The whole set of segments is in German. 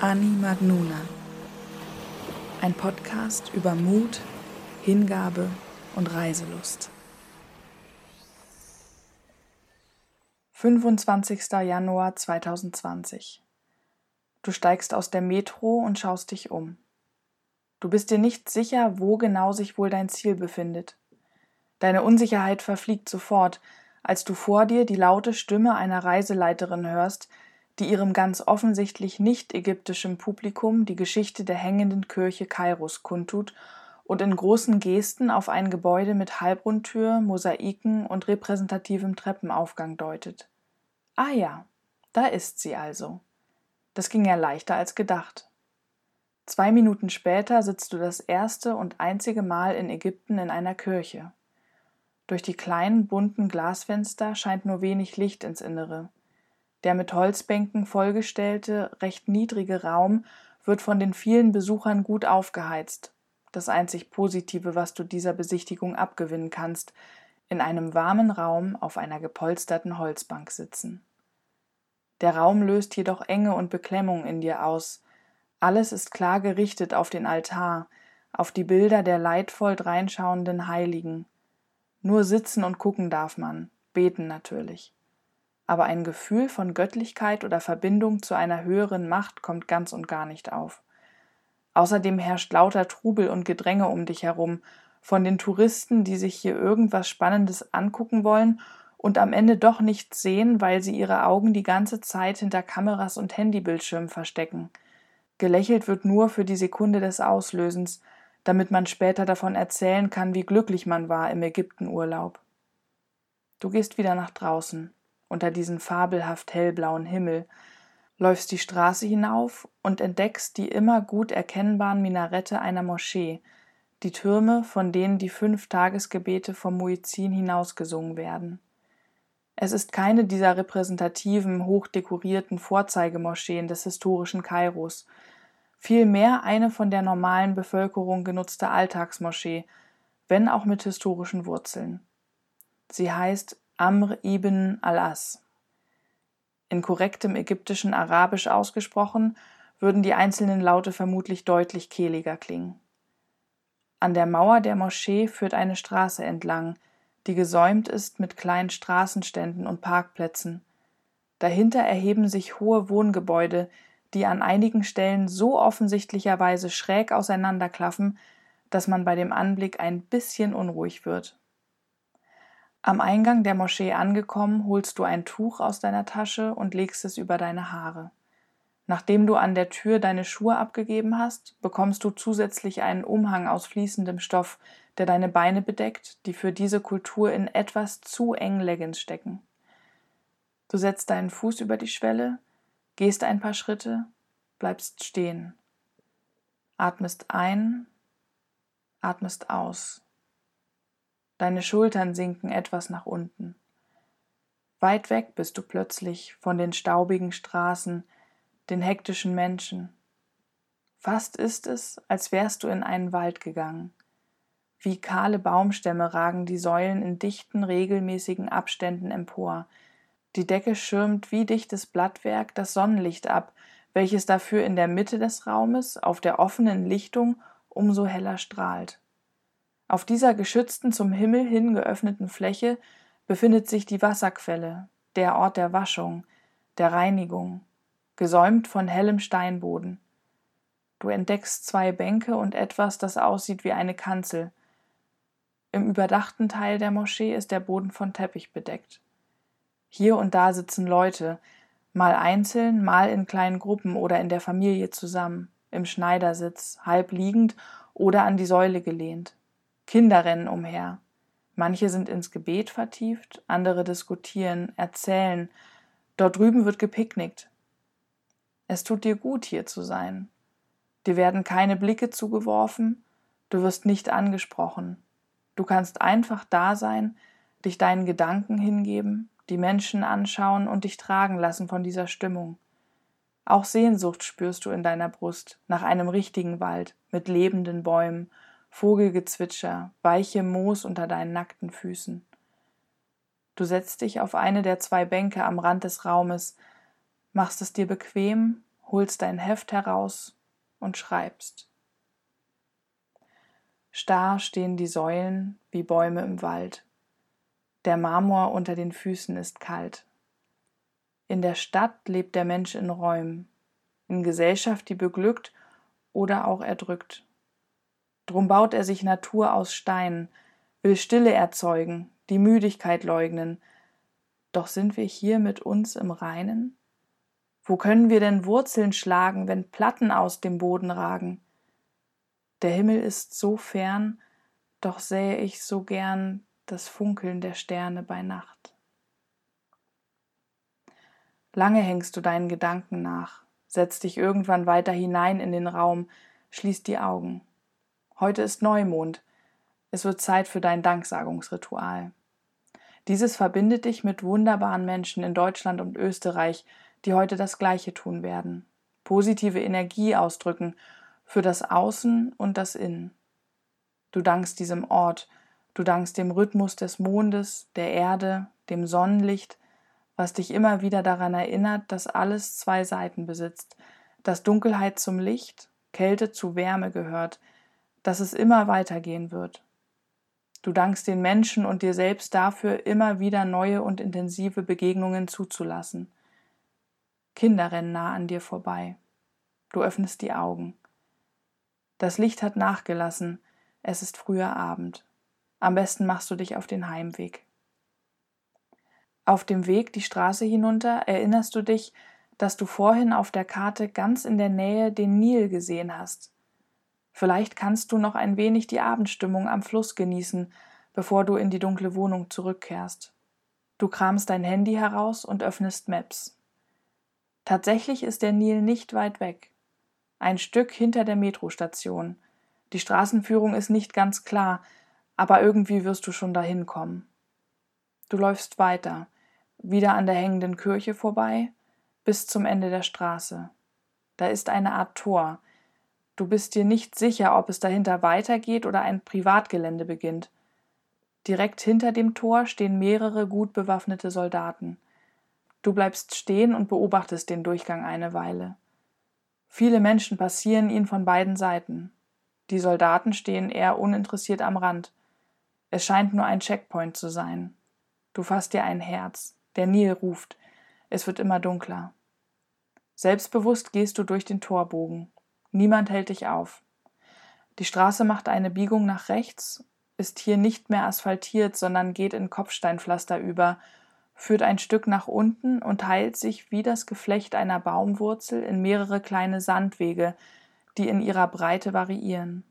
Ani Magnuna. Ein Podcast über Mut, Hingabe und Reiselust. 25. Januar 2020. Du steigst aus der Metro und schaust dich um. Du bist dir nicht sicher, wo genau sich wohl dein Ziel befindet. Deine Unsicherheit verfliegt sofort, als du vor dir die laute Stimme einer Reiseleiterin hörst, die ihrem ganz offensichtlich nicht ägyptischen Publikum die Geschichte der hängenden Kirche Kairos kundtut und in großen Gesten auf ein Gebäude mit Halbrundtür, Mosaiken und repräsentativem Treppenaufgang deutet. Ah ja, da ist sie also. Das ging ja leichter als gedacht. Zwei Minuten später sitzt du das erste und einzige Mal in Ägypten in einer Kirche. Durch die kleinen bunten Glasfenster scheint nur wenig Licht ins Innere. Der mit Holzbänken vollgestellte, recht niedrige Raum wird von den vielen Besuchern gut aufgeheizt. Das einzig Positive, was du dieser Besichtigung abgewinnen kannst, in einem warmen Raum auf einer gepolsterten Holzbank sitzen. Der Raum löst jedoch Enge und Beklemmung in dir aus. Alles ist klar gerichtet auf den Altar, auf die Bilder der leidvoll dreinschauenden Heiligen. Nur sitzen und gucken darf man, beten natürlich aber ein Gefühl von Göttlichkeit oder Verbindung zu einer höheren Macht kommt ganz und gar nicht auf. Außerdem herrscht lauter Trubel und Gedränge um dich herum, von den Touristen, die sich hier irgendwas Spannendes angucken wollen und am Ende doch nichts sehen, weil sie ihre Augen die ganze Zeit hinter Kameras und Handybildschirmen verstecken. Gelächelt wird nur für die Sekunde des Auslösens, damit man später davon erzählen kann, wie glücklich man war im Ägyptenurlaub. Du gehst wieder nach draußen unter diesen fabelhaft hellblauen Himmel, läufst die Straße hinauf und entdeckst die immer gut erkennbaren Minarette einer Moschee, die Türme, von denen die fünf Tagesgebete vom Muezzin hinausgesungen werden. Es ist keine dieser repräsentativen, hochdekorierten Vorzeigemoscheen des historischen Kairos, vielmehr eine von der normalen Bevölkerung genutzte Alltagsmoschee, wenn auch mit historischen Wurzeln. Sie heißt Amr ibn al-As. In korrektem ägyptischen Arabisch ausgesprochen, würden die einzelnen Laute vermutlich deutlich kehliger klingen. An der Mauer der Moschee führt eine Straße entlang, die gesäumt ist mit kleinen Straßenständen und Parkplätzen. Dahinter erheben sich hohe Wohngebäude, die an einigen Stellen so offensichtlicherweise schräg auseinanderklaffen, dass man bei dem Anblick ein bisschen unruhig wird. Am Eingang der Moschee angekommen, holst du ein Tuch aus deiner Tasche und legst es über deine Haare. Nachdem du an der Tür deine Schuhe abgegeben hast, bekommst du zusätzlich einen Umhang aus fließendem Stoff, der deine Beine bedeckt, die für diese Kultur in etwas zu eng Leggings stecken. Du setzt deinen Fuß über die Schwelle, gehst ein paar Schritte, bleibst stehen. Atmest ein, atmest aus. Deine Schultern sinken etwas nach unten. Weit weg bist du plötzlich von den staubigen Straßen, den hektischen Menschen. Fast ist es, als wärst du in einen Wald gegangen. Wie kahle Baumstämme ragen die Säulen in dichten, regelmäßigen Abständen empor. Die Decke schirmt wie dichtes Blattwerk das Sonnenlicht ab, welches dafür in der Mitte des Raumes auf der offenen Lichtung umso heller strahlt. Auf dieser geschützten, zum Himmel hin geöffneten Fläche befindet sich die Wasserquelle, der Ort der Waschung, der Reinigung, gesäumt von hellem Steinboden. Du entdeckst zwei Bänke und etwas, das aussieht wie eine Kanzel. Im überdachten Teil der Moschee ist der Boden von Teppich bedeckt. Hier und da sitzen Leute, mal einzeln, mal in kleinen Gruppen oder in der Familie zusammen, im Schneidersitz, halb liegend oder an die Säule gelehnt. Kinder rennen umher. Manche sind ins Gebet vertieft, andere diskutieren, erzählen. Dort drüben wird gepicknickt. Es tut dir gut, hier zu sein. Dir werden keine Blicke zugeworfen, du wirst nicht angesprochen. Du kannst einfach da sein, dich deinen Gedanken hingeben, die Menschen anschauen und dich tragen lassen von dieser Stimmung. Auch Sehnsucht spürst du in deiner Brust nach einem richtigen Wald mit lebenden Bäumen Vogelgezwitscher, weiche Moos unter deinen nackten Füßen. Du setzt dich auf eine der zwei Bänke am Rand des Raumes, machst es dir bequem, holst dein Heft heraus und schreibst. Starr stehen die Säulen wie Bäume im Wald. Der Marmor unter den Füßen ist kalt. In der Stadt lebt der Mensch in Räumen, in Gesellschaft, die beglückt oder auch erdrückt. Drum baut er sich Natur aus Stein, will Stille erzeugen, die Müdigkeit leugnen. Doch sind wir hier mit uns im Reinen? Wo können wir denn Wurzeln schlagen, wenn Platten aus dem Boden ragen? Der Himmel ist so fern, doch sähe ich so gern das Funkeln der Sterne bei Nacht. Lange hängst du deinen Gedanken nach, setzt dich irgendwann weiter hinein in den Raum, schließt die Augen. Heute ist Neumond. Es wird Zeit für dein Danksagungsritual. Dieses verbindet dich mit wunderbaren Menschen in Deutschland und Österreich, die heute das Gleiche tun werden. Positive Energie ausdrücken für das Außen und das Innen. Du dankst diesem Ort, du dankst dem Rhythmus des Mondes, der Erde, dem Sonnenlicht, was dich immer wieder daran erinnert, dass alles zwei Seiten besitzt, dass Dunkelheit zum Licht, Kälte zu Wärme gehört, dass es immer weitergehen wird. Du dankst den Menschen und dir selbst dafür, immer wieder neue und intensive Begegnungen zuzulassen. Kinder rennen nah an dir vorbei. Du öffnest die Augen. Das Licht hat nachgelassen, es ist früher Abend. Am besten machst du dich auf den Heimweg. Auf dem Weg die Straße hinunter erinnerst du dich, dass du vorhin auf der Karte ganz in der Nähe den Nil gesehen hast. Vielleicht kannst du noch ein wenig die Abendstimmung am Fluss genießen, bevor du in die dunkle Wohnung zurückkehrst. Du kramst dein Handy heraus und öffnest Maps. Tatsächlich ist der Nil nicht weit weg. Ein Stück hinter der Metrostation. Die Straßenführung ist nicht ganz klar, aber irgendwie wirst du schon dahin kommen. Du läufst weiter, wieder an der hängenden Kirche vorbei, bis zum Ende der Straße. Da ist eine Art Tor. Du bist dir nicht sicher, ob es dahinter weitergeht oder ein Privatgelände beginnt. Direkt hinter dem Tor stehen mehrere gut bewaffnete Soldaten. Du bleibst stehen und beobachtest den Durchgang eine Weile. Viele Menschen passieren ihn von beiden Seiten. Die Soldaten stehen eher uninteressiert am Rand. Es scheint nur ein Checkpoint zu sein. Du fasst dir ein Herz. Der Nil ruft. Es wird immer dunkler. Selbstbewusst gehst du durch den Torbogen. Niemand hält dich auf. Die Straße macht eine Biegung nach rechts, ist hier nicht mehr asphaltiert, sondern geht in Kopfsteinpflaster über führt ein Stück nach unten und teilt sich wie das Geflecht einer Baumwurzel in mehrere kleine Sandwege, die in ihrer Breite variieren.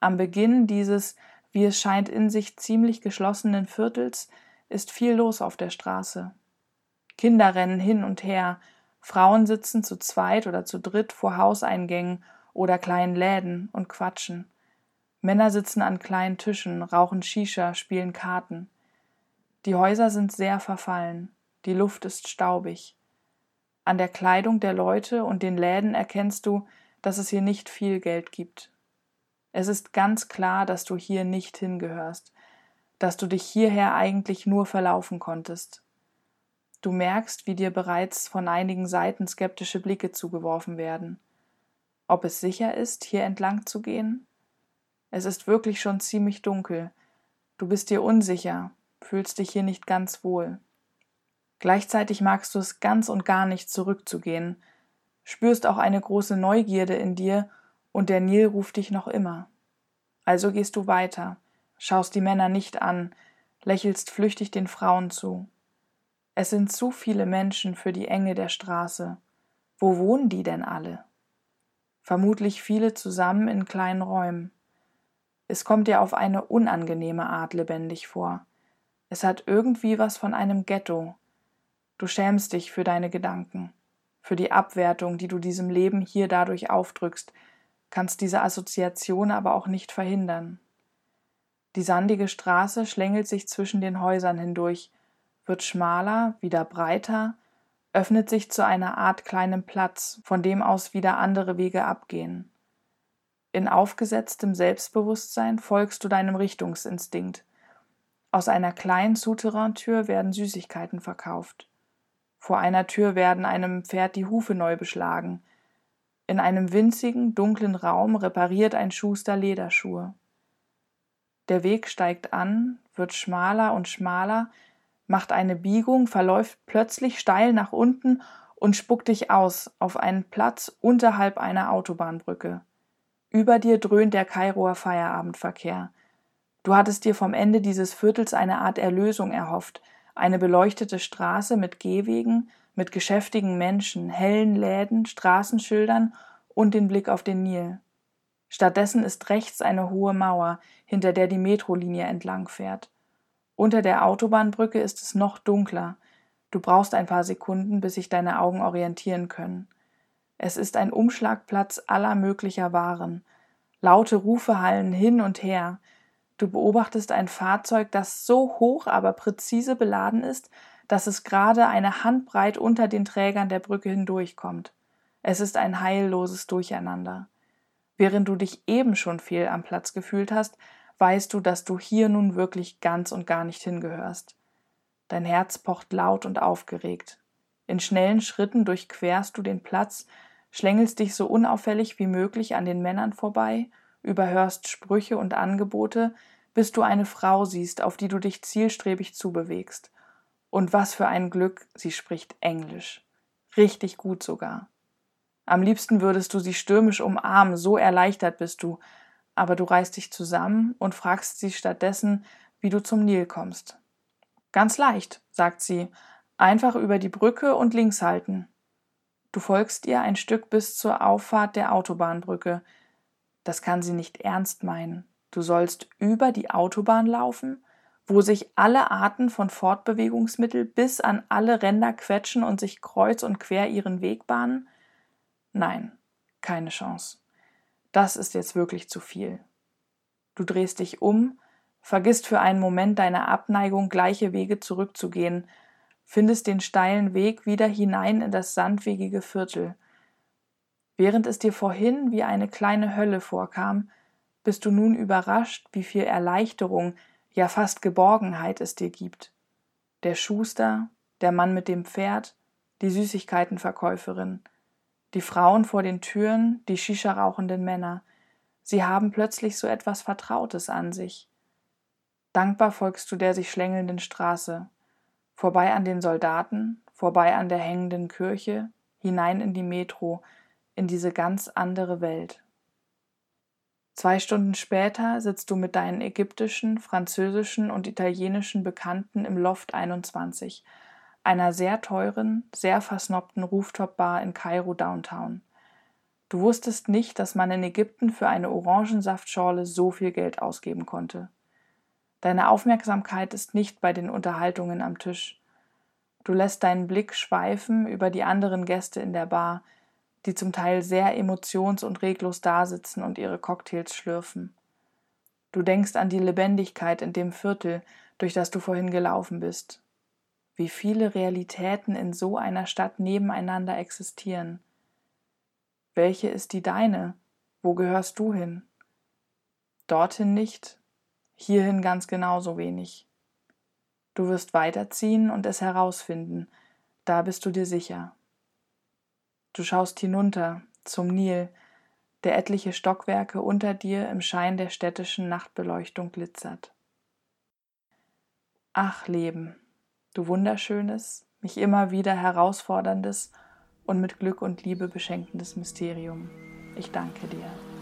Am Beginn dieses, wie es scheint, in sich ziemlich geschlossenen Viertels ist viel los auf der Straße. Kinder rennen hin und her, Frauen sitzen zu zweit oder zu dritt vor Hauseingängen oder kleinen Läden und quatschen. Männer sitzen an kleinen Tischen, rauchen Shisha, spielen Karten. Die Häuser sind sehr verfallen, die Luft ist staubig. An der Kleidung der Leute und den Läden erkennst du, dass es hier nicht viel Geld gibt. Es ist ganz klar, dass du hier nicht hingehörst, dass du dich hierher eigentlich nur verlaufen konntest. Du merkst, wie dir bereits von einigen Seiten skeptische Blicke zugeworfen werden. Ob es sicher ist, hier entlang zu gehen? Es ist wirklich schon ziemlich dunkel. Du bist dir unsicher, fühlst dich hier nicht ganz wohl. Gleichzeitig magst du es ganz und gar nicht zurückzugehen, spürst auch eine große Neugierde in dir und der Nil ruft dich noch immer. Also gehst du weiter, schaust die Männer nicht an, lächelst flüchtig den Frauen zu. Es sind zu viele Menschen für die Enge der Straße. Wo wohnen die denn alle? Vermutlich viele zusammen in kleinen Räumen. Es kommt dir auf eine unangenehme Art lebendig vor. Es hat irgendwie was von einem Ghetto. Du schämst dich für deine Gedanken, für die Abwertung, die du diesem Leben hier dadurch aufdrückst, kannst diese Assoziation aber auch nicht verhindern. Die sandige Straße schlängelt sich zwischen den Häusern hindurch, wird schmaler, wieder breiter, öffnet sich zu einer Art kleinem Platz, von dem aus wieder andere Wege abgehen. In aufgesetztem Selbstbewusstsein folgst du deinem Richtungsinstinkt, aus einer kleinen Souterrain-Tür werden Süßigkeiten verkauft. Vor einer Tür werden einem Pferd die Hufe neu beschlagen. In einem winzigen, dunklen Raum repariert ein Schuster Lederschuhe. Der Weg steigt an, wird schmaler und schmaler, macht eine Biegung, verläuft plötzlich steil nach unten und spuckt dich aus auf einen Platz unterhalb einer Autobahnbrücke. Über dir dröhnt der Kairoer Feierabendverkehr. Du hattest dir vom Ende dieses Viertels eine Art Erlösung erhofft, eine beleuchtete Straße mit Gehwegen, mit geschäftigen Menschen, hellen Läden, Straßenschildern und den Blick auf den Nil. Stattdessen ist rechts eine hohe Mauer, hinter der die Metrolinie entlang fährt. Unter der Autobahnbrücke ist es noch dunkler. Du brauchst ein paar Sekunden, bis sich deine Augen orientieren können. Es ist ein Umschlagplatz aller möglicher Waren. Laute Rufe hallen hin und her. Du beobachtest ein Fahrzeug, das so hoch, aber präzise beladen ist, dass es gerade eine Handbreit unter den Trägern der Brücke hindurchkommt. Es ist ein heilloses Durcheinander. Während du dich eben schon fehl am Platz gefühlt hast, weißt du, dass du hier nun wirklich ganz und gar nicht hingehörst. Dein Herz pocht laut und aufgeregt. In schnellen Schritten durchquerst du den Platz, schlängelst dich so unauffällig wie möglich an den Männern vorbei, überhörst Sprüche und Angebote, bis du eine Frau siehst, auf die du dich zielstrebig zubewegst. Und was für ein Glück, sie spricht Englisch. Richtig gut sogar. Am liebsten würdest du sie stürmisch umarmen, so erleichtert bist du, aber du reißt dich zusammen und fragst sie stattdessen, wie du zum Nil kommst. Ganz leicht, sagt sie, einfach über die Brücke und links halten. Du folgst ihr ein Stück bis zur Auffahrt der Autobahnbrücke. Das kann sie nicht ernst meinen. Du sollst über die Autobahn laufen, wo sich alle Arten von Fortbewegungsmittel bis an alle Ränder quetschen und sich kreuz und quer ihren Weg bahnen? Nein, keine Chance. Das ist jetzt wirklich zu viel. Du drehst dich um, vergisst für einen Moment deine Abneigung, gleiche Wege zurückzugehen, findest den steilen Weg wieder hinein in das sandwegige Viertel. Während es dir vorhin wie eine kleine Hölle vorkam, bist du nun überrascht, wie viel Erleichterung, ja fast Geborgenheit es dir gibt. Der Schuster, der Mann mit dem Pferd, die Süßigkeitenverkäuferin, die Frauen vor den Türen, die Shisha rauchenden Männer, sie haben plötzlich so etwas Vertrautes an sich. Dankbar folgst du der sich schlängelnden Straße, vorbei an den Soldaten, vorbei an der hängenden Kirche, hinein in die Metro, in diese ganz andere Welt. Zwei Stunden später sitzt du mit deinen ägyptischen, französischen und italienischen Bekannten im Loft 21, einer sehr teuren, sehr versnobten Rooftop-Bar in Kairo Downtown. Du wusstest nicht, dass man in Ägypten für eine Orangensaftschorle so viel Geld ausgeben konnte. Deine Aufmerksamkeit ist nicht bei den Unterhaltungen am Tisch. Du lässt deinen Blick schweifen über die anderen Gäste in der Bar, die zum Teil sehr emotions- und reglos dasitzen und ihre Cocktails schlürfen. Du denkst an die Lebendigkeit in dem Viertel, durch das du vorhin gelaufen bist. Wie viele Realitäten in so einer Stadt nebeneinander existieren. Welche ist die deine? Wo gehörst du hin? Dorthin nicht, hierhin ganz genauso wenig. Du wirst weiterziehen und es herausfinden, da bist du dir sicher. Du schaust hinunter zum Nil, der etliche Stockwerke unter dir im Schein der städtischen Nachtbeleuchtung glitzert. Ach Leben, du wunderschönes, mich immer wieder herausforderndes und mit Glück und Liebe beschenkendes Mysterium, ich danke dir.